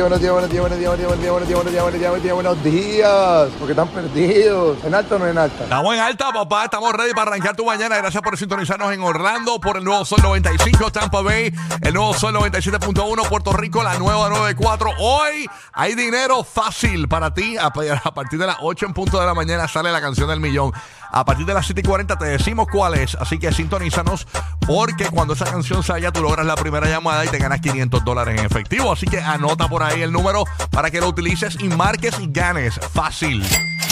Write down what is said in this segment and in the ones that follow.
buenos días, buenos días, buenos días, buenos días, buenos días, buenos días, buenos días, buenos días, buenos días, porque están perdidos. ¿En alta o no en alta? Estamos en alta, papá. Estamos ready para arrancar tu mañana. Gracias por sintonizarnos en Orlando, por el nuevo Sol 95, Tampa Bay, el nuevo Sol 97.1, Puerto Rico, la nueva 94. Hoy hay dinero fácil para ti. A partir de las 8 en punto de la mañana sale la canción del millón. A partir de las 7 y 40 te decimos cuál es. Así que sintonízanos porque cuando esa canción salga tú logras la primera llamada y te ganas 500 dólares en efectivo. Así que anota por ahí el número para que lo utilices y marques y ganes. Fácil.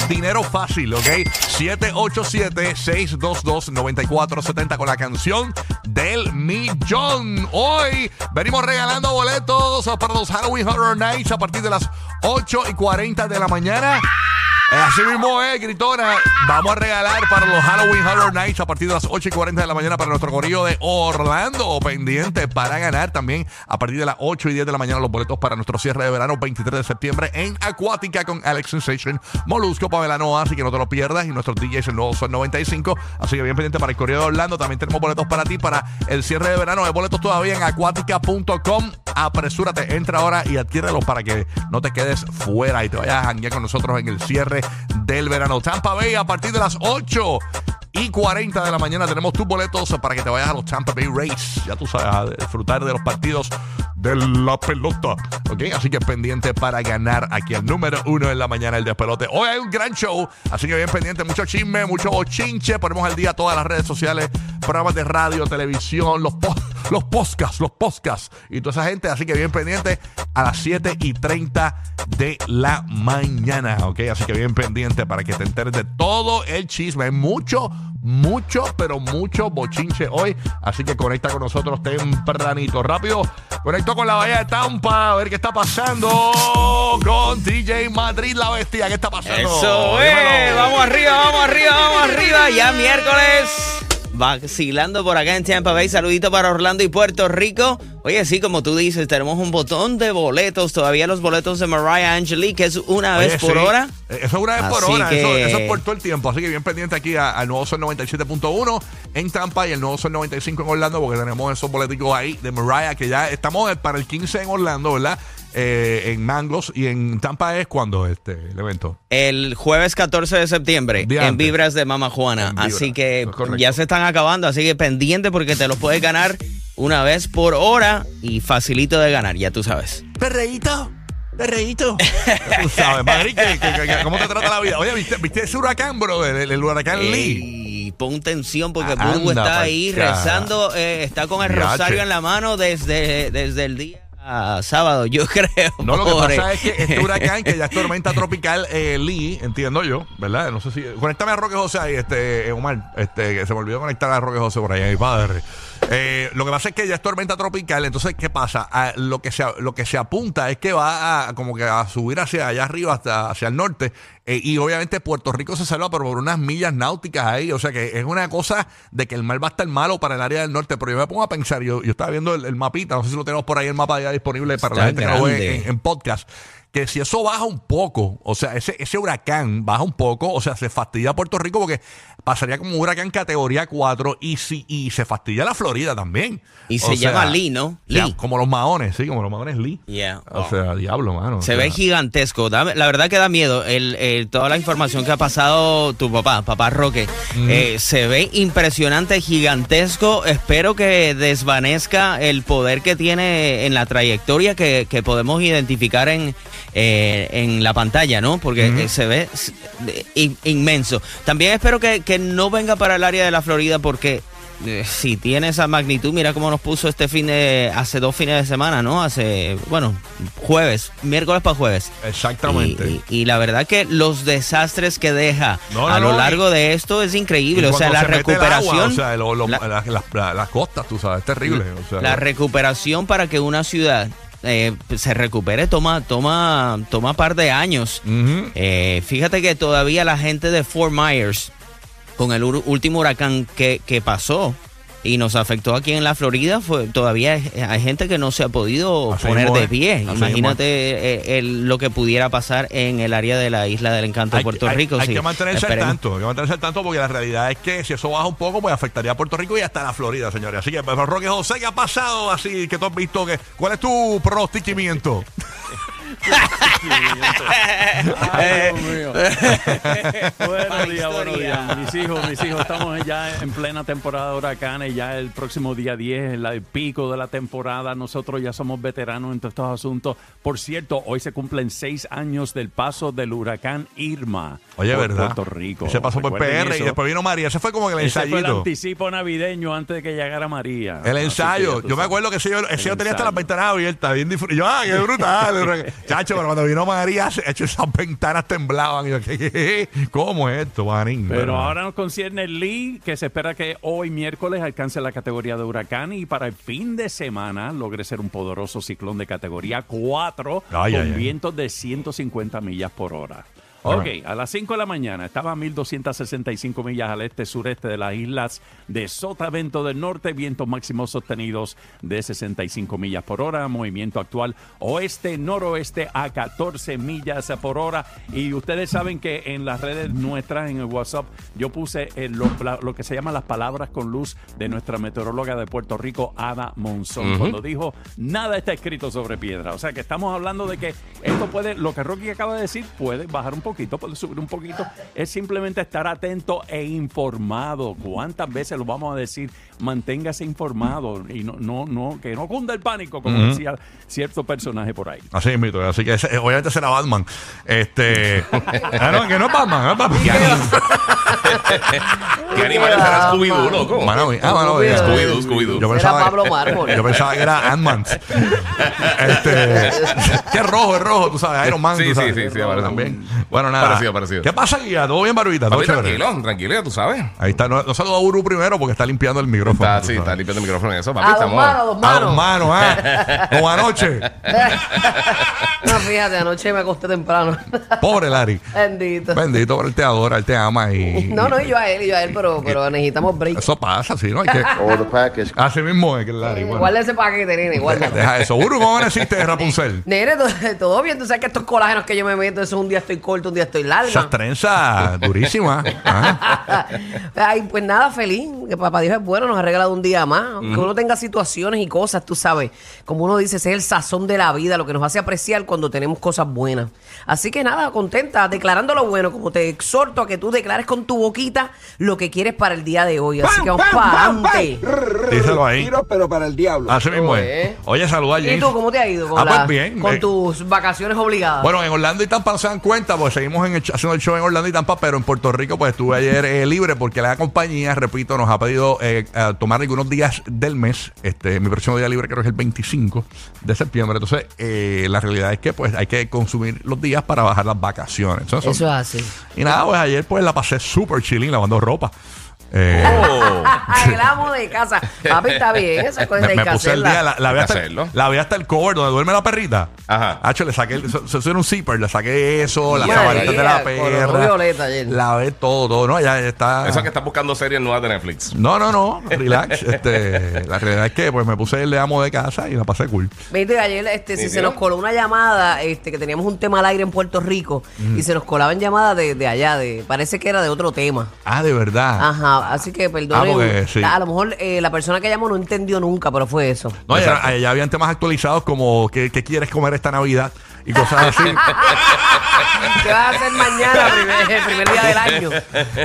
Dinero fácil, ¿ok? 787-622-9470 con la canción del millón. Hoy venimos regalando boletos para los Halloween Horror Nights a partir de las 8 y 40 de la mañana. Eh, así mismo es, gritona. Vamos a regalar para los Halloween Horror Nights a partir de las 8 y 40 de la mañana para nuestro corrido de Orlando. Pendiente para ganar también a partir de las 8 y 10 de la mañana los boletos para nuestro cierre de verano 23 de septiembre en Acuática con Alex Sensation, Molusco, Pamela Noa. Así que no te lo pierdas. Y nuestros DJs el nuevo son 95. Así que bien pendiente para el corrido de Orlando. También tenemos boletos para ti para el cierre de verano. Hay boletos todavía en acuática.com. Apresúrate, entra ahora y adquiérelos para que no te quedes fuera y te vayas a janguear con nosotros en el cierre del verano. Tampa Bay a partir de las 8 y 40 de la mañana tenemos tus boletos para que te vayas a los Tampa Bay Rays. Ya tú sabes, a disfrutar de los partidos de la pelota. ¿Ok? Así que pendiente para ganar aquí el número uno en la mañana, el despelote. Hoy hay un gran show, así que bien pendiente, mucho chisme, mucho bochinche. Ponemos al día todas las redes sociales, programas de radio, televisión, los, los podcasts, los podcasts y toda esa gente. Así que bien pendiente a las 7 y 30 de la mañana. ¿Ok? Así que bien pendiente para que te enteres de todo el chisme. Hay mucho mucho, pero mucho bochinche hoy. Así que conecta con nosotros tempranito. Rápido, conecto con la Bahía de Tampa a ver qué está pasando con DJ Madrid, la bestia. ¿Qué está pasando? Eso es. Vamos arriba, vamos arriba, vamos arriba. Ya miércoles vacilando por acá en Tampa Bay. Saludito para Orlando y Puerto Rico. Oye, sí, como tú dices, tenemos un botón de boletos. Todavía los boletos de Mariah Angelique, que es una vez por hora. Eso es una vez por hora. Eso, es por todo el tiempo. Así que bien pendiente aquí al Nuevo Sol 97.1 en Tampa y el Nuevo Sol 95 en Orlando, porque tenemos esos boleticos ahí de Mariah, que ya estamos para el 15 en Orlando, ¿verdad? Eh, en Manglos y en Tampa es cuando este el evento. El jueves 14 de septiembre en Vibras de Mama Juana. Así que ya se están acabando, así que pendiente porque te los puedes ganar una vez por hora y facilito de ganar, ya tú sabes. Perreíto. Perreíto. tú sabes, Madrid, cómo te trata la vida? Oye, ¿viste, ese huracán, bro? El, huracán Lee. Pon tensión porque Burbu está ahí rezando, eh, está con el rosario en la mano desde, desde el día sábado, yo creo. No, lo que pasa es que este huracán, que ya es tormenta tropical, eh, Lee, entiendo yo, ¿verdad? No sé si. Conéctame a Roque José ahí, este, Omar, este, que se me olvidó conectar a Roque José por ahí, mi padre. Eh, lo que pasa es que ya es tormenta tropical, entonces, ¿qué pasa? Ah, lo, que se, lo que se apunta es que va a, como que a subir hacia allá arriba, hasta hacia el norte, eh, y obviamente Puerto Rico se salva pero por unas millas náuticas ahí, o sea que es una cosa de que el mar va a estar malo para el área del norte, pero yo me pongo a pensar, yo, yo estaba viendo el, mapita, no sé si lo tenemos por ahí, el mapa ya disponible para la gente que lo ve en podcast que si eso baja un poco, o sea, ese, ese huracán baja un poco, o sea, se fastidia Puerto Rico porque pasaría como un huracán categoría 4 y, si, y se fastidia la Florida también. Y se llama Lee, ¿no? Lee. como los maones, sí, como los maones Lee. Yeah. O sea, diablo, mano. Se ve gigantesco. la verdad que da miedo. El, toda la información que ha pasado tu papá, papá Roque, eh, se ve impresionante, gigantesco. Espero que desvanezca el poder que tiene en la trayectoria que, que podemos identificar en eh, en la pantalla, ¿no? Porque eh, se ve inmenso. También espero que, no venga para el área de la Florida porque eh, si tiene esa magnitud, mira cómo nos puso este fin de, hace dos fines de semana, ¿no? Hace, bueno, jueves, miércoles para jueves. Exactamente. Y, la verdad que los desastres que deja a lo largo de esto es increíble. O sea, la recuperación. o sea, las costas, tú sabes, es terrible. la recuperación para que una ciudad eh, se recupere toma, toma, toma par de años. Eh, fíjate que todavía la gente de Fort Myers, con el último huracán que, pasó, y nos afectó aquí en la Florida, fue, todavía hay, gente que no se ha podido Así poner mismo de pie. así Imagínate eh, el- lo que pudiera pasar en el área de la isla del encanto de Puerto hay- Rico. hay sí. que mantenerse al tanto, hay que mantenerse al tanto porque la realidad es que si eso baja un poco, pues afectaría a Puerto Rico y hasta la Florida, señores. Así que, pues, Roque José, ¿qué ha pasado así que tú has visto? que ¿Cuál es tu pronosticimiento? Ay, Dios mío. buenos días, buenos días. Mis hijos, mis hijos, estamos ya en plena temporada de huracanes. Ya el próximo día 10, el, el pico de la temporada. Nosotros ya somos veteranos en todos estos asuntos. Por cierto, hoy se cumplen seis años del paso del huracán Irma. Oye, por ¿verdad? Puerto Rico. Ese pasó por PR y después vino María. Ese fue como el Ese fue el ensayito. anticipo navideño antes de que llegara María. El ensayo. Yo me acuerdo que ese yo, ese El yo tenía hasta las ventanas abiertas, bien Yo, ah, qué brutal. Chacho, pero cuando vino María, se- hecho, esas ventanas temblaban. Y yo. ¿Cómo es esto, manín? Pero ahora nos concierne Lee, que se espera que hoy miércoles alcance la categoría de huracán y para el fin de semana logre ser un poderoso ciclón de categoría 4 Ay, con ay, ay. vientos de 150 millas por hora. Ok, a las 5 de la mañana estaba a 1265 millas al este-sureste de las islas de Sotavento del Norte, vientos máximos sostenidos de 65 millas por hora, movimiento actual oeste-noroeste a 14 millas por hora. Y ustedes saben que en las redes nuestras, en el WhatsApp, yo puse eh, lo, la- lo que se llama las palabras con luz de nuestra meteoróloga de Puerto Rico, Ada Monzón, cuando dijo, nada está escrito sobre piedra. O sea que estamos hablando de que esto puede, lo que Rocky acaba de decir, puede bajar un puede subir un poquito. Es simplemente estar atento e informado. ¿Cuántas veces lo vamos a decir? Manténgase informado y no, no, no, que no cunda el pánico, como decía cierto personaje por ahí. Así es, mito. Así que ese- obviamente será Batman. Este. ah, no, que no es Batman, no es Batman. ¿Qué animal será Scooby-Doo, loco? Mano. Ah, mano. Scooby-Doo, Scooby-Doo. Yo pensaba, Pablo Mármol. yo pensaba que era Ant-Man. este, que es rojo, es rojo, tú sabes, Iron Man. Sí, tú sí, sabes. sí, sí, también. Bueno, nada. Parecido, parecido. ¿Qué pasa, Guía? ¿Todo bien, Barbita? ¿Todo Papi, chévere? tranquilo, tranquilo, ya tú sabes. Ahí está. No, no saludo a Uru primero porque está limpiando el micrófono. Está, tú sí, está limpiando el micrófono en eso, papi. A dos Estamos. manos, a dos A dos manos. manos, ¿ah? Como anoche. No, fíjate, anoche me acosté temprano. Pobre Larry. Bendito. Bendito, pero él te adora, él te ama y... No, no, y yo a él, y yo a él, pero, pero necesitamos break. Eso pasa, sí, ¿no? Hay que... All the package. Así mismo es que el Larry, bueno. Guarda ese paquete, nene, guárdalo. Deja eso. Uru, ¿cómo amaneciste, Rapunzel? Nene, todo, todo bien. Tú sabes que estos colágenos que yo me meto, eso un día estoy corto, un día estoy larga. Esas trenzas durísimas. Ajá. Ay, pues nada, feliz. Que papá Dios es bueno, nos ha regalado un día más. Que uno tenga situaciones y cosas, tú sabes. Como uno dice, ese es el sazón de la vida, lo que nos hace apreciar cuando tenemos cosas buenas. Así que nada, contenta, declarando lo bueno, como te exhorto a que tú declares con tu boquita lo que quieres para el día de hoy. Así que vamos para adelante. Díselo ahí. Tiro, pero para el diablo. Así mismo Oye. es. Oye, saluda a ¿Y James. tú cómo te ha ido con, Ah, pues la- bien. con Eh, tus vacaciones obligadas? Bueno, en Orlando y Tampa no se dan cuenta, porque seguimos en el ch- haciendo el show en Orlando y Tampa, pero en Puerto Rico, pues estuve ayer eh, libre porque la compañía, repito, nos ha pedido eh, tomar algunos días del mes. Este, mi próximo día libre creo que es el 25 de septiembre. Entonces, eh, la realidad es que pues hay que consumir los días para bajar las vacaciones. Entonces, Eso es así. y nada, pues ayer pues la pasé súper chilling lavando ropa. Eh, Oh, el amo de casa. Papi, está bien, esas cosas me, hay me que puse el día, la, la vi Hay que hasta, el- hacerlo. la vi hasta el cover donde duerme la perrita. Ajá. Hacho, le saqué, el- eso, eso era un zipper, le saqué eso, las María, de la color perra. violeta ayer. La ve todo, todo, ¿no? Ya está. Eso es que estás buscando series nuevas de Netflix. No, no, no, relax. este, la realidad es que pues me puse el de amo de casa y la pasé cool. Viste, ayer este, si se nos coló una llamada, este, que teníamos un tema al aire en Puerto Rico, y se nos colaban llamadas de, de allá, de parece que era de otro tema. Ah, de verdad. Ajá, así que perdonen. Ah, porque sí. A lo mejor eh, la persona que llamó no entendió nunca, pero fue eso. No, ya, ya habían temas actualizados como ¿qué, qué quieres comer esta Navidad? Y cosas así. ¿Qué vas a hacer mañana, primer- el primer día del año?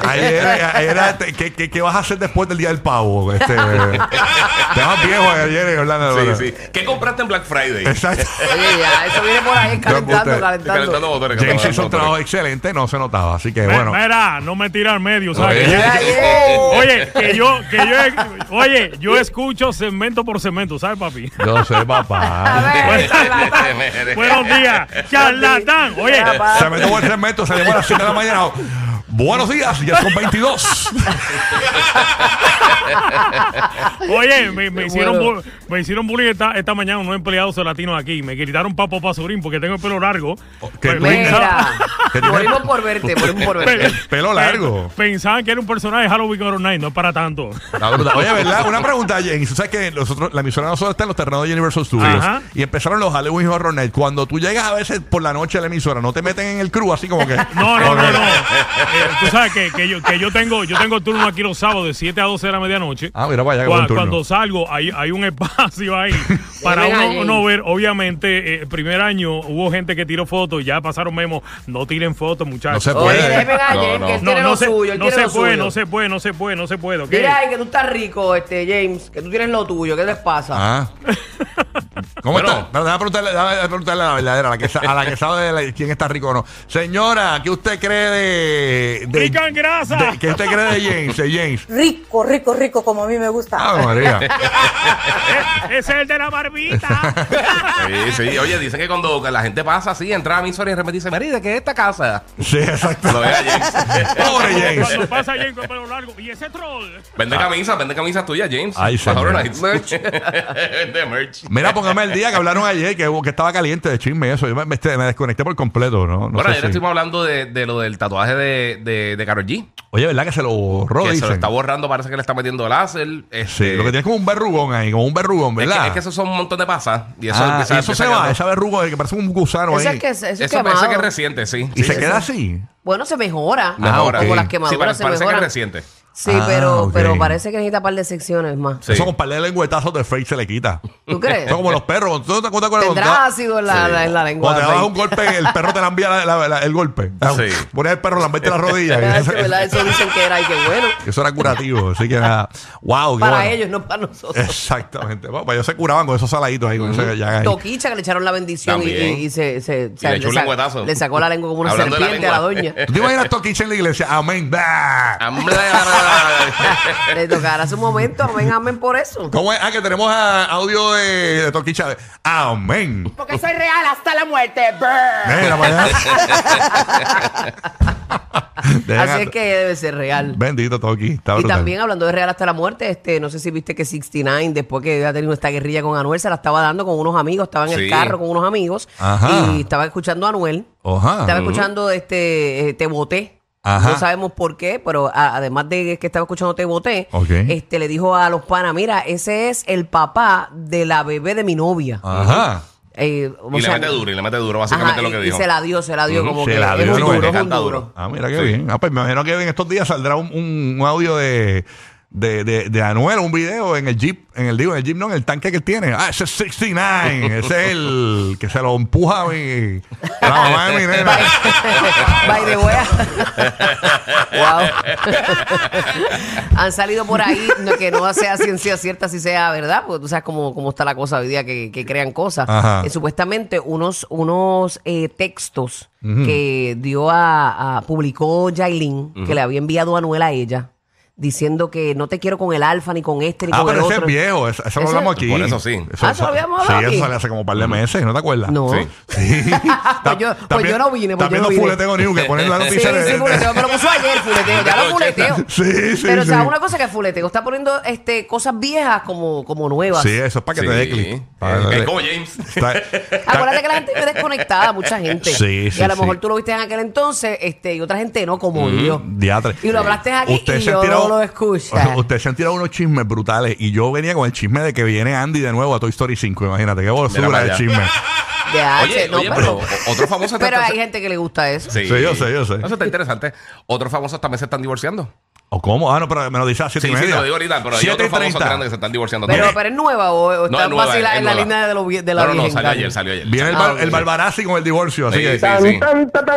Ayer, ayer te- ¿qué, qué, qué vas a hacer después del día del pavo? Este, temas viejos ayer en Orlando. Sí, sí. ¿Qué compraste en Black Friday? Exacto. Oye, ya, eso viene por ahí calentando, calentando. Calentando motores. James calentando hizo un motores. trabajo excelente, no se notaba. Así que bueno. Mira, no me tira al medio, ¿sabes? Oye. Que yo-. Oye, que yo, que yo, oye, yo escucho segmento por segmento, ¿sabes, papi? Yo sé, A papá. ver, charlatán. Buenos días, charlatán. Oye, Ya, pa. Se metió buen segmento, salimos a las 7 de la mañana. Buenos días, ya son 22. Oye, me, me hicieron, Bueno. bu- me hicieron bullying esta, esta mañana unos empleados latinos aquí. Me gritaron papo pasurín porque tengo el pelo largo. ¿Qué Pe- tú- Mira, ¿Qué morimos por verte, morimos por pe- verte. Pelo largo. Pensaban que era un personaje de Halloween Horror Night, no es para tanto. Oye, ¿verdad? Una pregunta. Tú sabes que nosotros, la emisora de nosotros está en los terrenos de Universal Studios. Ajá. Y empezaron los Halloween Horror Night. Cuando tú llegas a veces por la noche a la emisora, no te meten en el crew así como que. No, no, no, no. Eh, tú sabes que, que yo, que yo tengo yo tengo turno aquí los sábados de 7 a 12 de la medianoche. Ah, mira, vaya, qué Cua- buen turno. Cuando salgo, hay, hay un espacio ahí para uno, uno ver. Obviamente, eh, el primer año hubo gente que tiró fotos y ya pasaron memos. No tiren fotos, No muchachos. se Oye, puede. No, no. No, no se, suyo, él no se puede, no se puede, no se puede, no se puede. Mira que tú estás rico, este James, que tú tienes lo tuyo, ¿qué les pasa? Ah. ¿Cómo Bueno. está? Pero déjame preguntarle, déjame preguntarle a la verdadera, a la que, sa- a la que sabe de la- quién está rico o no. Señora, ¿qué usted cree de. de en grasa. de- ¿Qué usted cree de James? De James. Rico, rico, rico, como a mí me gusta. Ah, María. Ese es el de la barbita. Sí, sí. Oye, dicen que cuando la gente pasa así, entra a mi historia y de repente dice, Mary, ¿de qué es esta casa? Sí, exacto. Lo ve a James. Pobre James. Cuando pasa Jane con pelo largo. Y ese troll. Vende camisas, vende camisas tuyas, James. Ay, señor. Nights. Vende merch. Mira, póngame el día que hablaron ayer, que, que estaba caliente de chisme eso. Yo me, me- me desconecté por completo, ¿no? no bueno, ayer si- estuvimos hablando de, de lo del tatuaje de, de, de Karol G. Oye, ¿verdad que se lo borró? que se lo está borrando, parece que le está metiendo láser. Sí, Este, lo que tiene es como un verrugón ahí, como un verrugón, es, ¿verdad? que, es que esos son un montón de pasas. Y eso, Ah, empieza- y eso se va, ese verrugo que parece un gusano ahí. es que eso es parece que es reciente, sí. y Sí, se sí, queda sí. así. Bueno, se mejora. Mejora. Como ok. las Sí, quemaduras parece, se parece que es reciente. Sí, Ah, pero, ok. pero parece que necesita un par de secciones más. Sí. Eso con par de lengüetazos de fake se le quita. ¿Tú crees? Son como los perros. ¿Tú no te acuerdas cuando Tendrá cuando- ácido en la, la- en la lengua. Cuando te das Rey. un golpe, el perro te la envía la- la- la- el golpe. Sí. Pones el perro, la rodilla. Ah, eso, eso, ¿verdad? Eso dicen que era y que bueno. eso era curativo. Así que nada. Wow, qué Para bueno. ellos, no para nosotros. Exactamente. Bueno, pues ellos se curaban con esos saladitos ahí. Con ese llaga ahí. Toquicha que le echaron la bendición y, También. y- y se, se, o sea, le echó un sa- lengüetazo. le sacó la lengua como una Hablando de la serpiente a la lengua. doña. ¿Tú te imaginas Toquicha en la iglesia? Amén. Bah. Le tocará su momento, amén, amén por eso. ¿Cómo es? Ah, que tenemos a- audio de, de Toquicha. Amén. Porque soy real hasta la muerte. Mira, para allá. Dejan Así a- es que debe ser real. Bendito Toki. Está Y brutal. también hablando de Real hasta la muerte, este, no sé si viste que 69, después que había tenido esta guerrilla con Anuel, se la estaba dando con unos amigos, estaba en el Sí. carro con unos amigos Ajá. y estaba escuchando a Anuel. Ajá. Estaba escuchando este eh, Te Boté. Ajá. No sabemos por qué, pero a- además de que estaba escuchando Te Boté, Ok. este, le dijo a los panas, mira, ese es el papá de la bebé de mi novia. Ajá. Eh, o Y le sea, mete duro, y le mete duro, básicamente ajá, lo que y- dijo. Y se la dio, se la dio Ujú, como se que la es dio un Anuel, duro, es un duro. duro. Ah, mira qué Sí. bien. Ah, pues me imagino que en estos días saldrá un, un- un audio de, de, de, de Anuel, un video en el Jeep, en el digo, en el Jeep, no, en el tanque que él tiene. Ah, ese es 69. ese es el que se lo empuja a mi, la mamá de mi nena. By the way. wow. Han salido por ahí, no, que no sea ciencia cierta si sea verdad, porque tú sabes cómo, cómo está la cosa hoy día que, que crean cosas. Eh, supuestamente unos, unos eh, textos que dio a, a- publicó Jailin, que le había enviado Anuel a ella, diciendo que no te quiero con el alfa, ni con este, ni Ah, con el pero ese otro. es viejo, eso, eso lo hablamos aquí. Por eso sí. Ah, ¿eso lo habíamos hablado Sí, aquí? eso salió hace como un par de meses, ¿no te acuerdas? No. Sí. Sí. Pues yo- pues yo no vine, pues También yo no vine. fuleteo New que ponen la Sí, noticia de... sí, fuleteo. Me lo puso ayer, fuleteo. Ya lo fuleteo. Sí, sí, Pero, sí. o sea, una cosa que es fuleteo. Está poniendo este, cosas viejas como, como nuevas. Sí, eso es para que te dé clic. Como James. Acuérdate que la gente vive desconectada, mucha gente. Sí, sí, Y a lo sí. mejor tú lo viste en aquel entonces este, y otra gente no, como yo. Diatre. Y lo hablaste aquí y se tirado- no lo escucha. Usted se han tirado unos chismes brutales y yo venía con el chisme de que viene Andy de nuevo a Toy Story 5. Imagínate, qué bolsura de chisme. De H, Oye, no, oye, pero, pero otro famoso pero hay gente que le gusta eso. Sí. Sí, yo sé, yo sé. Eso está interesante. Otros famosos también se están divorciando. ¿O cómo? Ah, no, pero me lo dice a 7 Sí, y sí, te media. lo digo ahorita, pero hay 7 otros y famosos 30. grandes que se están divorciando Pero, también. pero es nueva o, o No, está es nueva, es en la nueva. línea de, lo, de la No, no, no, salió ayer, salió ayer. Viene el, Ah, bar- el Barbarazzi con el divorcio, así Sí, que... sí, sí.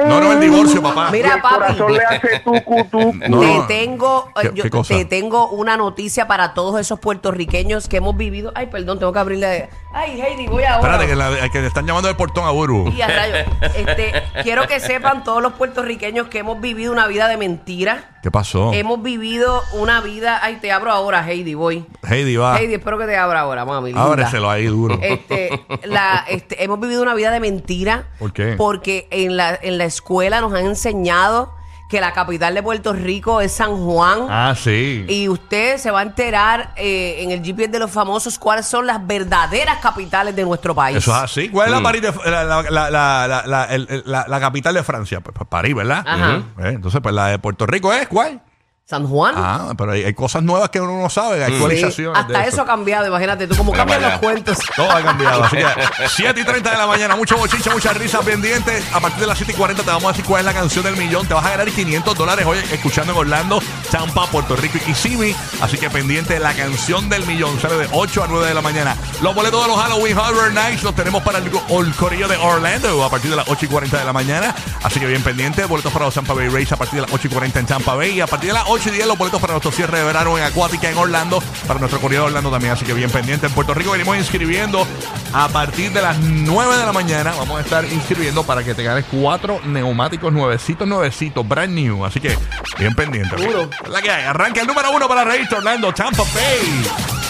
No, no, el divorcio, papá. Mira, papi. hace tucu, tucu. No. Te tengo, ¿Qué- eh, yo- qué cosa? te tengo una noticia para todos esos puertorriqueños que hemos vivido. Ay, perdón, tengo que abrirle. Ay, Heidi, voy ahora. Espérate, que, la- que le están llamando del portón a Buru. Y a rayos. Este, quiero que sepan todos los puertorriqueños que hemos vivido una vida de mentira. ¿Qué pasó? Hemos vivido una vida. Ay, te abro ahora, Heidi, voy. Heidi, va. Heidi, espero que te abra ahora, mami. linda. Ábreselo ahí duro. Este, la, este, hemos vivido una vida de mentira. ¿Por qué? Porque en la, en la escuela nos han enseñado que la capital de Puerto Rico es San Juan. Ah, sí. Y usted se va a enterar eh, en el GPS de los famosos cuáles son las verdaderas capitales de nuestro país. Eso es así. ¿Cuál es la, París de- la, la- la- la- la- la- el- el- la- la capital de Francia? Pues, pues París, ¿verdad? Ajá. Eh, Entonces, pues la de Puerto Rico es ¿cuál? San Juan. Ah, pero hay, hay cosas nuevas que uno no sabe, hay Sí, actualizaciones. hasta de eso ha cambiado, imagínate tú, como Mira cambian los cuentos. Todo ha cambiado. Así que 7 y 30 de la mañana, mucho bochincha, mucha risa pendiente. A partir de las 7 y 40 te vamos a decir cuál es la canción del millón. Te vas a ganar 500 dólares hoy escuchando en Orlando, Tampa, Puerto Rico y Kissimmee. Así que pendiente la canción del millón. Sale de 8 a 9 de la mañana. Los boletos de los Halloween Horror Nights los tenemos para el, el corillo de Orlando a partir de las 8 y 40 de la mañana. Así que bien pendiente. Boletos para los Tampa Bay Rays a partir de las 8 y 40 en Tampa Bay. Y a partir de las 8 y 10 los boletos para nuestro cierre de verano en Acuática en Orlando. Para nuestro de Orlando también. Así que bien pendiente. En Puerto Rico venimos inscribiendo a partir de las 9 de la mañana. Vamos a estar inscribiendo para que te ganes cuatro neumáticos nuevecitos, nuevecitos, brand new. Así que bien pendiente. Es La que hay. Arranca el número uno para reírte Orlando, Tampa Bay,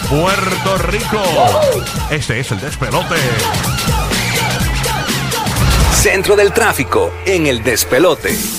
Puerto Rico. Este es el despelote. Centro del tráfico en el despelote.